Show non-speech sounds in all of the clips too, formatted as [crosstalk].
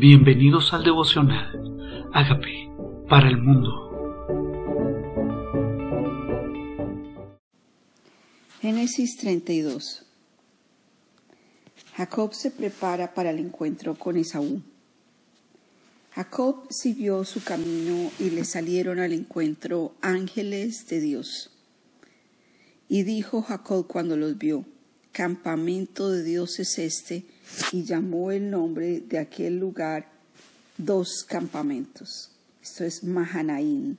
Bienvenidos al devocional. Hágame para el mundo. Génesis 32. Jacob se prepara para el encuentro con Esaú. Jacob siguió su camino y le salieron al encuentro ángeles de Dios. Y dijo Jacob cuando los vio, campamento de Dios es este, y llamó el nombre de aquel lugar dos campamentos. Esto es Mahanaim.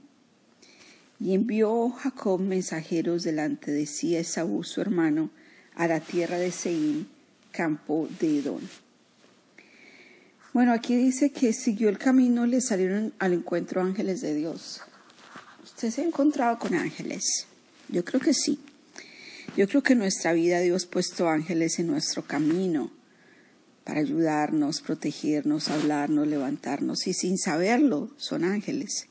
Y envió Jacob mensajeros delante de sí a su hermano, a la tierra de Seín, campo de Edom. Bueno, aquí dice que siguió el camino, le salieron al encuentro ángeles de Dios. ¿Usted se ha encontrado con ángeles? Yo creo que sí. Yo creo que en nuestra vida Dios ha puesto ángeles en nuestro camino para ayudarnos, protegernos, hablarnos, levantarnos, y sin saberlo son ángeles.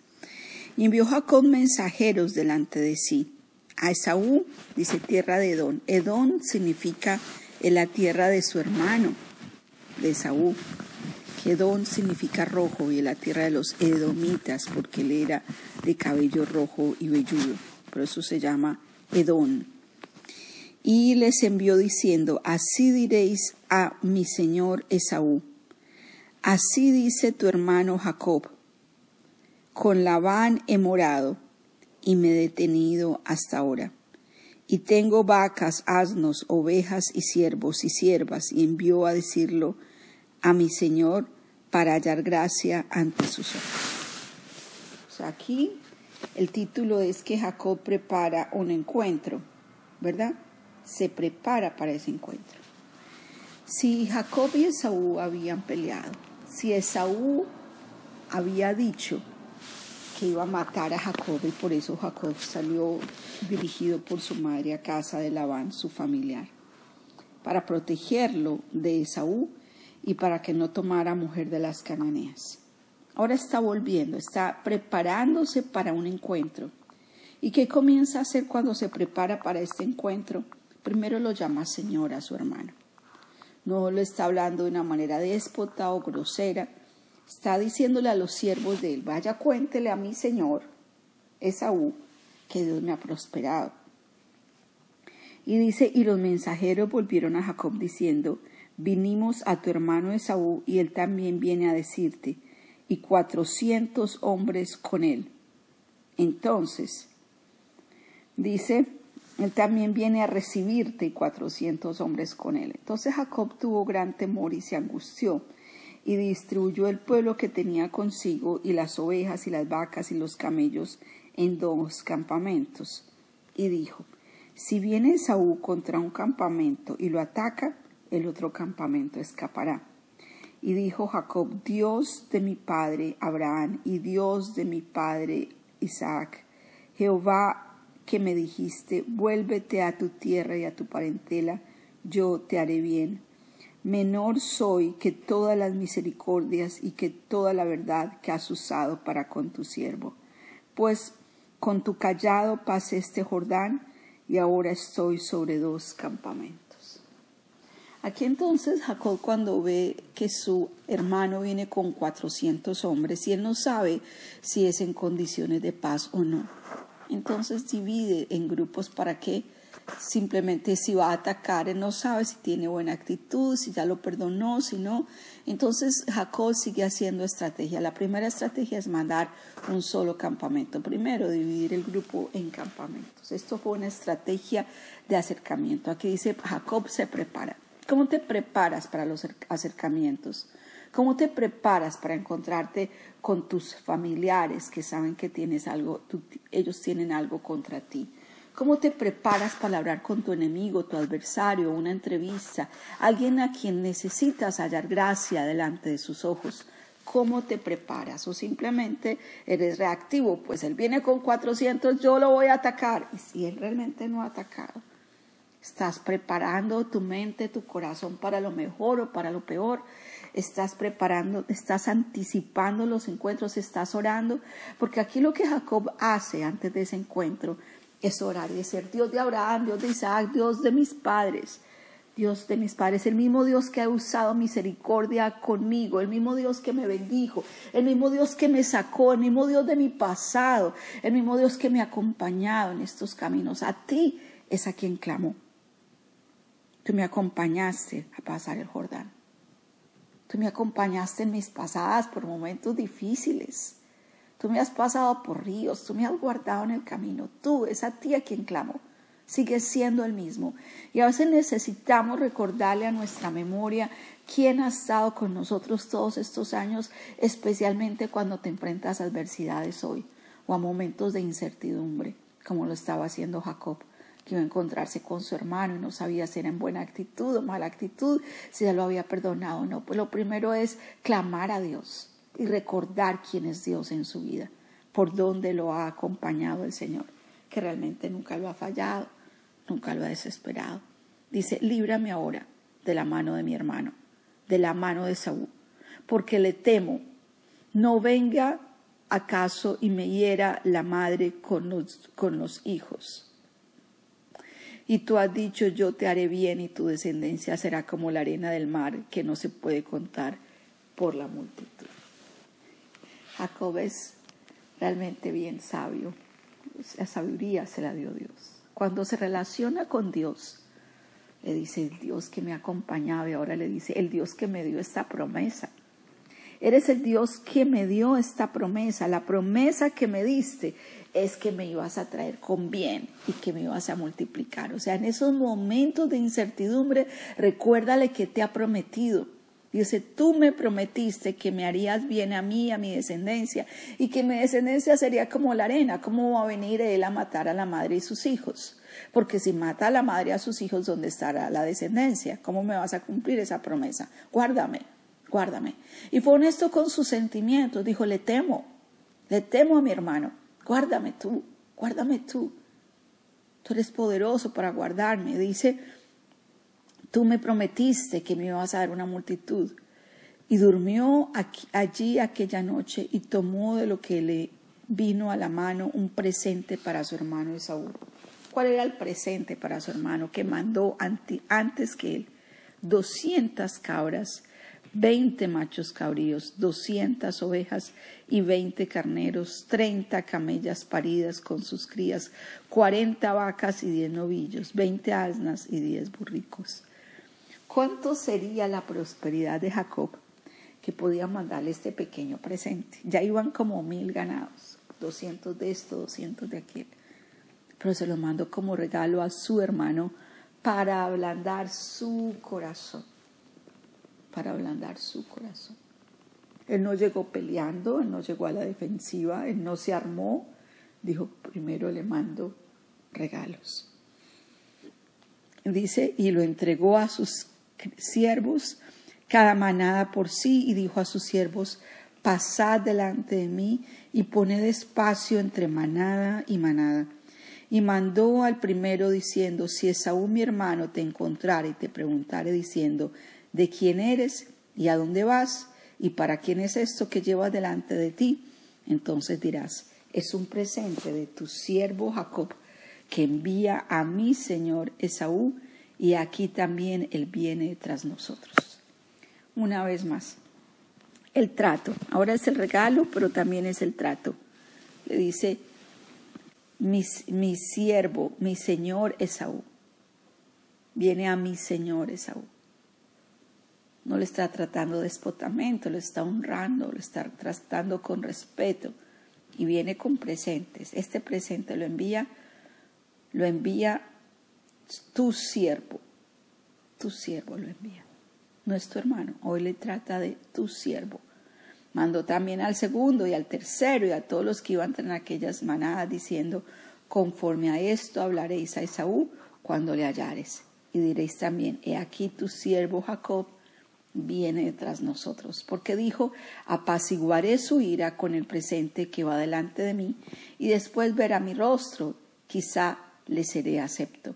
Y envió Jacob mensajeros delante de sí. A Esaú, dice tierra de Edón. Edón significa en la tierra de su hermano, de Esaú. Edón significa rojo y en la tierra de los edomitas, porque él era de cabello rojo y velludo. Por eso se llama Edón y les envió diciendo, así diréis a mi señor Esaú, así dice tu hermano Jacob, con Labán he morado y me he detenido hasta ahora. Y tengo vacas, asnos, ovejas y siervos y siervas, y envió a decirlo a mi Señor para hallar gracia ante sus ojos. aquí el título es que Jacob prepara un encuentro, ¿verdad? Se prepara para ese encuentro. Si Jacob y Esaú habían peleado, si Esaú había dicho que iba a matar a Jacob y por eso Jacob salió dirigido por su madre a casa de Labán, su familiar, para protegerlo de Esaú y para que no tomara mujer de las cananeas. Ahora está volviendo, está preparándose para un encuentro. ¿Y qué comienza a hacer cuando se prepara para este encuentro? Primero lo llama Señor a su hermano. No lo está hablando de una manera déspota o grosera. Está diciéndole a los siervos de él, vaya cuéntele a mi Señor, Esaú, que Dios me ha prosperado. Y dice, y los mensajeros volvieron a Jacob diciendo, vinimos a tu hermano Esaú y él también viene a decirte, y cuatrocientos hombres con él. Entonces, dice, él también viene a recibirte y cuatrocientos hombres con él. Entonces Jacob tuvo gran temor y se angustió y distribuyó el pueblo que tenía consigo y las ovejas y las vacas y los camellos en dos campamentos. Y dijo, si viene Saúl contra un campamento y lo ataca, el otro campamento escapará. Y dijo Jacob, Dios de mi padre Abraham y Dios de mi padre Isaac, Jehová que me dijiste, vuélvete a tu tierra y a tu parentela, yo te haré bien. Menor soy que todas las misericordias y que toda la verdad que has usado para con tu siervo. Pues con tu callado pasé este Jordán y ahora estoy sobre dos campamentos. Aquí entonces Jacob cuando ve que su hermano viene con cuatrocientos hombres y él no sabe si es en condiciones de paz o no entonces divide en grupos para que simplemente si va a atacar, él no sabe si tiene buena actitud, si ya lo perdonó, si no. Entonces Jacob sigue haciendo estrategia. La primera estrategia es mandar un solo campamento. Primero, dividir el grupo en campamentos. Esto fue una estrategia de acercamiento. Aquí dice Jacob se prepara. ¿Cómo te preparas para los acercamientos? ¿Cómo te preparas para encontrarte con tus familiares que saben que tienes algo, ellos tienen algo contra ti? ¿Cómo te preparas para hablar con tu enemigo, tu adversario, una entrevista, alguien a quien necesitas hallar gracia delante de sus ojos? ¿Cómo te preparas? O simplemente eres reactivo, pues él viene con 400, yo lo voy a atacar. Y si él realmente no ha atacado, estás preparando tu mente, tu corazón para lo mejor o para lo peor estás preparando, estás anticipando los encuentros, estás orando, porque aquí lo que Jacob hace antes de ese encuentro es orar y decir, Dios de Abraham, Dios de Isaac, Dios de mis padres, Dios de mis padres, el mismo Dios que ha usado misericordia conmigo, el mismo Dios que me bendijo, el mismo Dios que me sacó, el mismo Dios de mi pasado, el mismo Dios que me ha acompañado en estos caminos. A ti es a quien clamo. Tú me acompañaste a pasar el Jordán. Tú me acompañaste en mis pasadas por momentos difíciles. Tú me has pasado por ríos, tú me has guardado en el camino. Tú es a ti a quien clamo sigue siendo el mismo. Y a veces necesitamos recordarle a nuestra memoria quién ha estado con nosotros todos estos años, especialmente cuando te enfrentas a adversidades hoy o a momentos de incertidumbre, como lo estaba haciendo Jacob iba a encontrarse con su hermano y no sabía si era en buena actitud o mala actitud, si ya lo había perdonado o no. Pues lo primero es clamar a Dios y recordar quién es Dios en su vida, por dónde lo ha acompañado el Señor, que realmente nunca lo ha fallado nunca lo ha desesperado. Dice, líbrame ahora de la mano de mi hermano, de la mano de Saúl, porque le temo, no venga acaso y me hiera la madre con los, con los hijos. Y tú has dicho, yo te haré bien y tu descendencia será como la arena del mar que no se puede contar por la multitud. Jacob es realmente bien sabio. La sabiduría se la dio Dios. Cuando se relaciona con Dios, le dice el Dios que me acompañaba y ahora le dice el Dios que me dio esta promesa. Eres el Dios que me dio esta promesa. La promesa que me diste es que me ibas a traer con bien y que me ibas a multiplicar. O sea, en esos momentos de incertidumbre, recuérdale que te ha prometido. Dice, tú me prometiste que me harías bien a mí, a mi descendencia, y que mi descendencia sería como la arena. ¿Cómo va a venir él a matar a la madre y sus hijos? Porque si mata a la madre y a sus hijos, ¿dónde estará la descendencia? ¿Cómo me vas a cumplir esa promesa? Guárdame, guárdame. Y fue honesto con sus sentimientos. Dijo, le temo, le temo a mi hermano. Guárdame tú, guárdame tú. Tú eres poderoso para guardarme. Dice, Tú me prometiste que me ibas a dar una multitud. Y durmió allí aquella noche y tomó de lo que le vino a la mano un presente para su hermano Esaú. ¿Cuál era el presente para su hermano que mandó antes que él? Doscientas cabras, veinte machos cabríos, doscientas ovejas y veinte carneros, treinta camellas paridas con sus crías, cuarenta vacas y diez novillos, veinte asnas y diez burricos. ¿Cuánto sería la prosperidad de Jacob que podía mandarle este pequeño presente? Ya iban como mil ganados, doscientos de esto, doscientos de aquel. Pero se lo mandó como regalo a su hermano para ablandar su corazón. Para ablandar su corazón. Él no llegó peleando, él no llegó a la defensiva, él no se armó. Dijo, primero le mando regalos. Dice, y lo entregó a sus siervos, cada manada por sí, y dijo a sus siervos, pasad delante de mí y poned espacio entre manada y manada. Y mandó al primero diciendo, si Esaú mi hermano te encontrare y te preguntare diciendo, ¿de quién eres y a dónde vas? ¿Y para quién es esto que llevas delante de ti? Entonces dirás, es un presente de tu siervo Jacob, que envía a mi señor Esaú, y aquí también Él viene tras nosotros. Una vez más, el trato. Ahora es el regalo, pero también es el trato. Le dice, mi, mi siervo, mi señor Esaú. Viene a mi señor Esaú. No le está tratando despotamente, lo está honrando, lo está tratando con respeto y viene con presentes. Este presente lo envía, lo envía tu siervo, tu siervo lo envía. No es tu hermano, hoy le trata de tu siervo. Mandó también al segundo y al tercero y a todos los que iban en aquellas manadas diciendo, conforme a esto hablaréis a Esaú cuando le hallares. Y diréis también, he aquí tu siervo Jacob viene detrás nosotros, porque dijo, apaciguaré su ira con el presente que va delante de mí, y después verá mi rostro, quizá le seré acepto.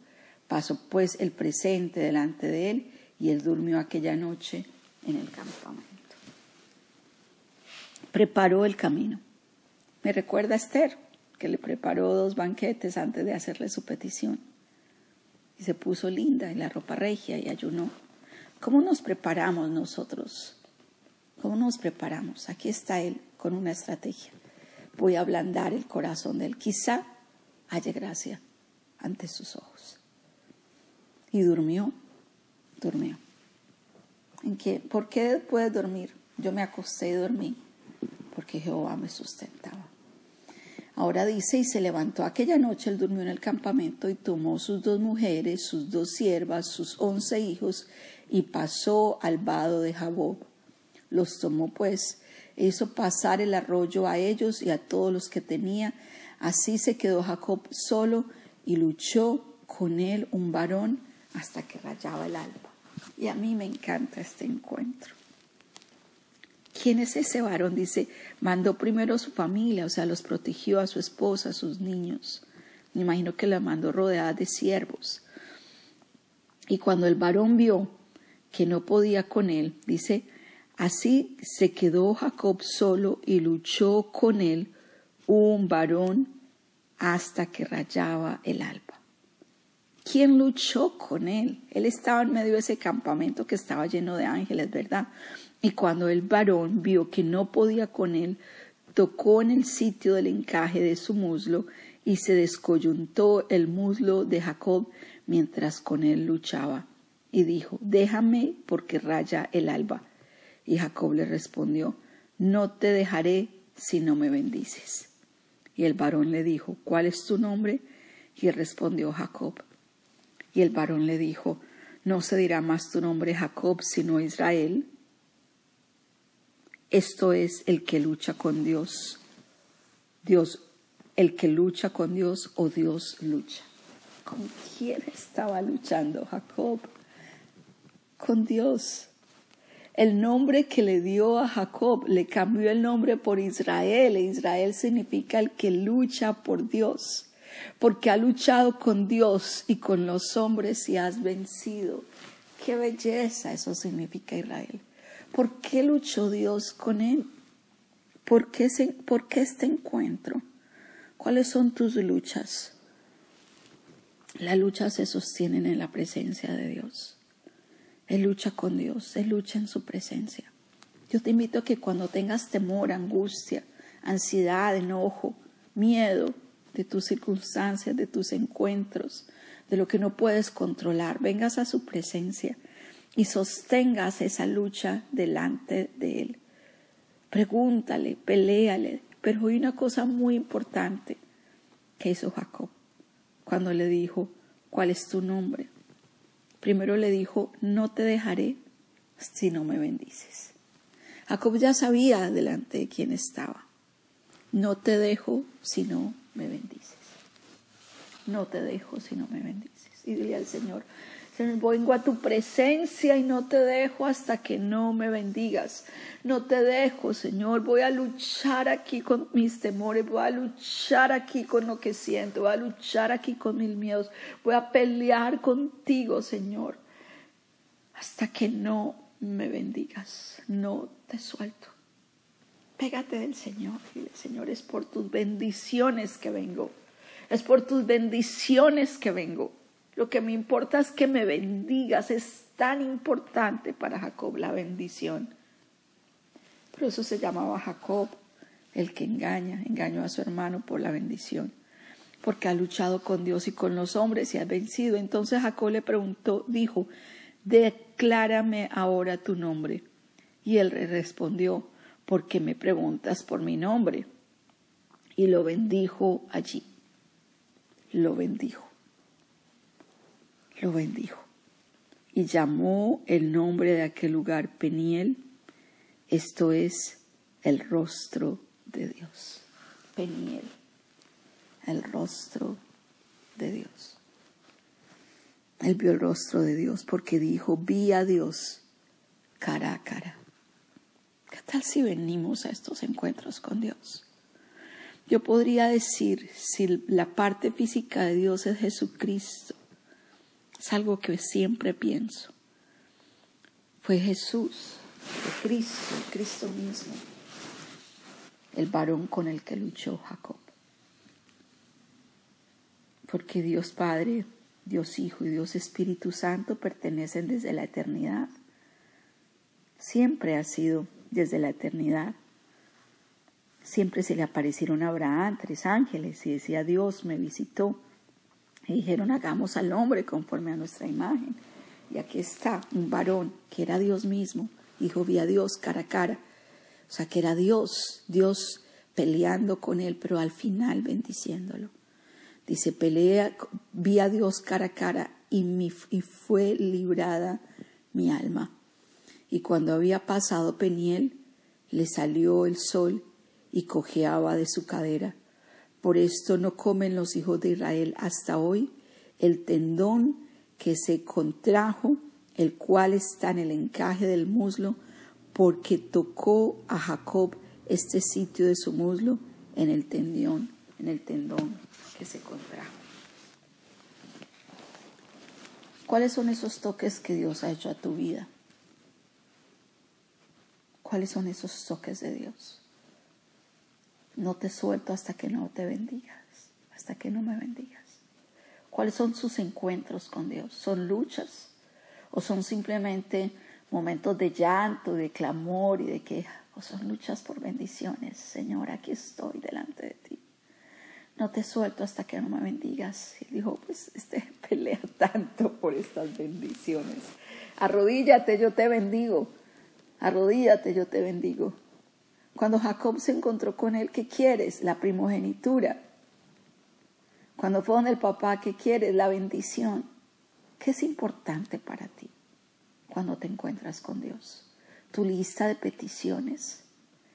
Pasó pues el presente delante de él y él durmió aquella noche en el campamento. Preparó el camino. Me recuerda a Esther, que le preparó dos banquetes antes de hacerle su petición. y se puso linda en la ropa regia y ayunó. ¿Cómo nos preparamos nosotros? ¿Cómo nos preparamos? Aquí está Él con una estrategia. Voy a ablandar el corazón de Él. Quizá haya gracia ante sus ojos. Y durmió, durmió. ¿En qué? ¿Por qué puede dormir? Yo me acosté y dormí porque Jehová me sustentaba. Ahora dice, y se levantó aquella noche, él durmió en el campamento y tomó sus dos mujeres, sus dos siervas, sus once hijos, y pasó al vado de Jabob. Los tomó pues, e hizo pasar el arroyo a ellos y a todos los que tenía. Así se quedó Jacob solo y luchó con él un varón hasta que rayaba el alba. Y a mí me encanta este encuentro. ¿Quién es ese varón? Dice, mandó primero a su familia, o sea, los protegió a su esposa, a sus niños. Me imagino que la mandó rodeada de siervos. Y cuando el varón vio que no podía con él, dice, así se quedó Jacob solo y luchó con él un varón hasta que rayaba el alba. ¿Quién luchó con él? Él estaba en medio de ese campamento que estaba lleno de ángeles, ¿verdad? Y cuando el varón vio que no podía con él, tocó en el sitio del encaje de su muslo y se descoyuntó el muslo de Jacob mientras con él luchaba. Y dijo, déjame porque raya el alba. Y Jacob le respondió, no te dejaré si no me bendices. Y el varón le dijo, ¿cuál es tu nombre? Y respondió Jacob. Y el varón le dijo, no se dirá más tu nombre Jacob, sino Israel, esto es el que lucha con Dios. Dios, el que lucha con Dios o Dios lucha. ¿Con quién estaba luchando Jacob? Con Dios. El nombre que le dio a Jacob le cambió el nombre por Israel. E Israel significa el que lucha por Dios. Porque ha luchado con Dios y con los hombres y has vencido. Qué belleza eso significa Israel. ¿Por qué luchó Dios con él? ¿Por qué, ¿Por qué este encuentro? ¿Cuáles son tus luchas? Las luchas se sostienen en la presencia de Dios. Él lucha con Dios, Él lucha en su presencia. Yo te invito a que cuando tengas temor, angustia, ansiedad, enojo, miedo de tus circunstancias, de tus encuentros, de lo que no puedes controlar, vengas a su presencia y sostengas esa lucha delante de Él. Pregúntale, peléale, pero hay una cosa muy importante que hizo Jacob cuando le dijo, ¿cuál es tu nombre? Primero le dijo, no te dejaré si no me bendices. Jacob ya sabía delante de quién estaba. No te dejo si no me bendices. No te dejo si no me bendices. Y dile al Señor, vengo a tu presencia y no te dejo hasta que no me bendigas. No te dejo, Señor. Voy a luchar aquí con mis temores, voy a luchar aquí con lo que siento, voy a luchar aquí con mis miedos. Voy a pelear contigo, Señor, hasta que no me bendigas. No te suelto. Pégate del Señor. Señor, es por tus bendiciones que vengo. Es por tus bendiciones que vengo. Lo que me importa es que me bendigas. Es tan importante para Jacob la bendición. Por eso se llamaba Jacob, el que engaña, engañó a su hermano por la bendición, porque ha luchado con Dios y con los hombres y ha vencido. Entonces Jacob le preguntó, dijo, declárame ahora tu nombre. Y él respondió, ¿por qué me preguntas por mi nombre? Y lo bendijo allí. Lo bendijo lo bendijo y llamó el nombre de aquel lugar Peniel, esto es el rostro de Dios. Peniel, el rostro de Dios. Él vio el rostro de Dios porque dijo, vi a Dios cara a cara. ¿Qué tal si venimos a estos encuentros con Dios? Yo podría decir, si la parte física de Dios es Jesucristo, es algo que siempre pienso. Fue Jesús, Cristo, Cristo mismo, el varón con el que luchó Jacob. Porque Dios Padre Dios Hijo y Dios Espíritu Santo pertenecen desde la eternidad. Siempre ha sido desde la eternidad. Siempre se le aparecieron a Abraham tres ángeles y decía Dios me visitó. Y dijeron hagamos al hombre conforme a nuestra imagen. Y aquí está un varón que era Dios mismo, hijo vi a Dios cara a cara. O sea, que era Dios, Dios peleando con él, pero al final bendiciéndolo. Dice, pelea, vi a Dios cara a cara y, mi, y fue librada mi alma. Y cuando había pasado Peniel, le salió el sol y cojeaba de su cadera. Por esto no comen los hijos de Israel hasta hoy el tendón que se contrajo, el cual está en el encaje del muslo, porque tocó a Jacob este sitio de su muslo en el tendón, en el tendón que se contrajo. ¿Cuáles son esos toques que Dios ha hecho a tu vida? ¿Cuáles son esos toques de Dios? No te suelto hasta que no te bendigas, hasta que no me bendigas. ¿Cuáles son sus encuentros con Dios? ¿Son luchas o son simplemente momentos de llanto, de clamor y de queja? ¿O son luchas por bendiciones? Señor, aquí estoy delante de ti no te suelto hasta que no me bendigas. Y dijo, pues este [laughs] pelea tanto por estas bendiciones. Arrodíllate, yo te bendigo. Arrodíllate, yo te bendigo. Cuando Jacob se encontró con él, ¿qué quieres? La primogenitura. Cuando fue donde el papá, ¿qué quieres? La bendición. ¿Qué es importante para ti cuando te encuentras con Dios? Tu lista de peticiones.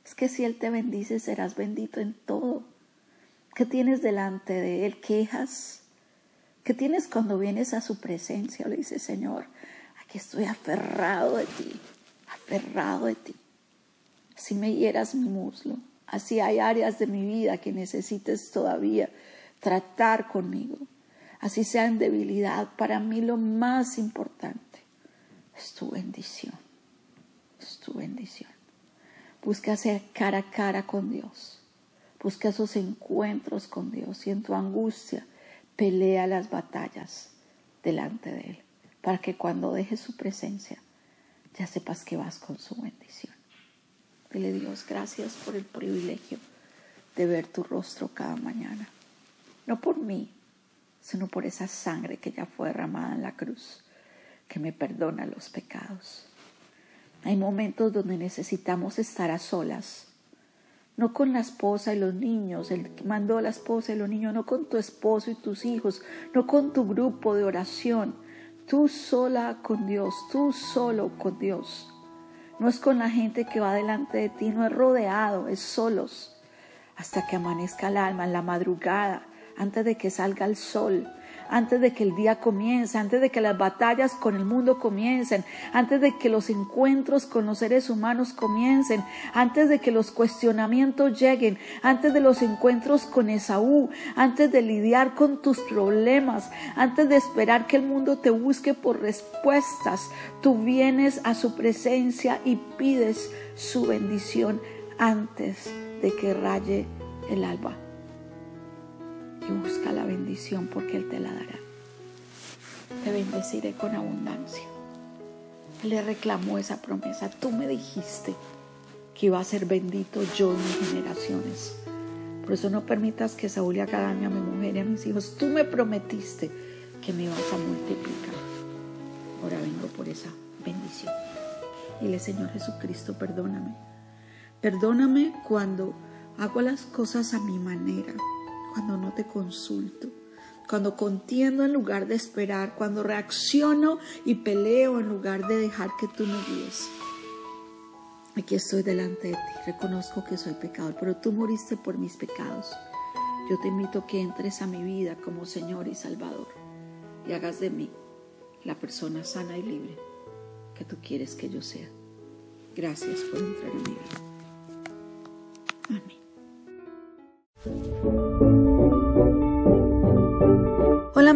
Es que si Él te bendice, serás bendito en todo ¿Qué tienes delante de Él? ¿Quejas? ¿Qué tienes cuando vienes a su presencia? Le dice, Señor, aquí estoy aferrado de ti, aferrado de ti. Si me hieras mi muslo, así hay áreas de mi vida que necesites todavía tratar conmigo. Así sea en debilidad, para mí lo más importante es tu bendición. Es tu bendición. Busca ser cara a cara con Dios Busca esos encuentros con Dios y en tu angustia pelea las batallas delante de Él, para que cuando dejes su presencia ya sepas que vas con su bendición. Dile Dios, gracias por el privilegio de ver tu rostro cada mañana. No por mí, sino por esa sangre que ya fue derramada en la cruz, que me perdona los pecados. Hay momentos donde necesitamos estar a solas no con la esposa y los niños, el que mandó a la esposa y los niños, no con tu esposo y tus hijos, no con tu grupo de oración, tú sola con Dios, tú solo con Dios. No es con la gente que va delante de ti, no es rodeado, es solos, hasta que amanezca el alma en la madrugada, antes de que salga el sol, antes de que el día comience, antes de que las batallas con el mundo comiencen, antes de que los encuentros con los seres humanos comiencen, antes de que los cuestionamientos lleguen, antes de los encuentros con Esaú, antes de lidiar con tus problemas, antes de esperar que el mundo te busque por respuestas, tú vienes a su presencia y pides su bendición antes de que raye el alba busca la bendición porque Él te la dará. Te bendeciré con abundancia. Él le reclamó esa promesa. Tú me dijiste que iba a ser bendito yo en mis generaciones. Por eso no permitas que Saúl le haga daño a mi mujer y a mis hijos. Tú me prometiste que me ibas a multiplicar. Ahora vengo por esa bendición. Dile, Señor Jesucristo, perdóname. Perdóname cuando hago las cosas a mi manera cuando no te consulto, cuando contiendo en lugar de esperar, cuando reacciono y peleo en lugar de dejar que tú me guíes. Aquí estoy delante de ti, reconozco que soy pecador, pero tú moriste por mis pecados. Yo te invito a que entres a mi vida como Señor y Salvador y hagas de mí la persona sana y libre que tú quieres que yo sea. Gracias por entrar en mi vida. Amén.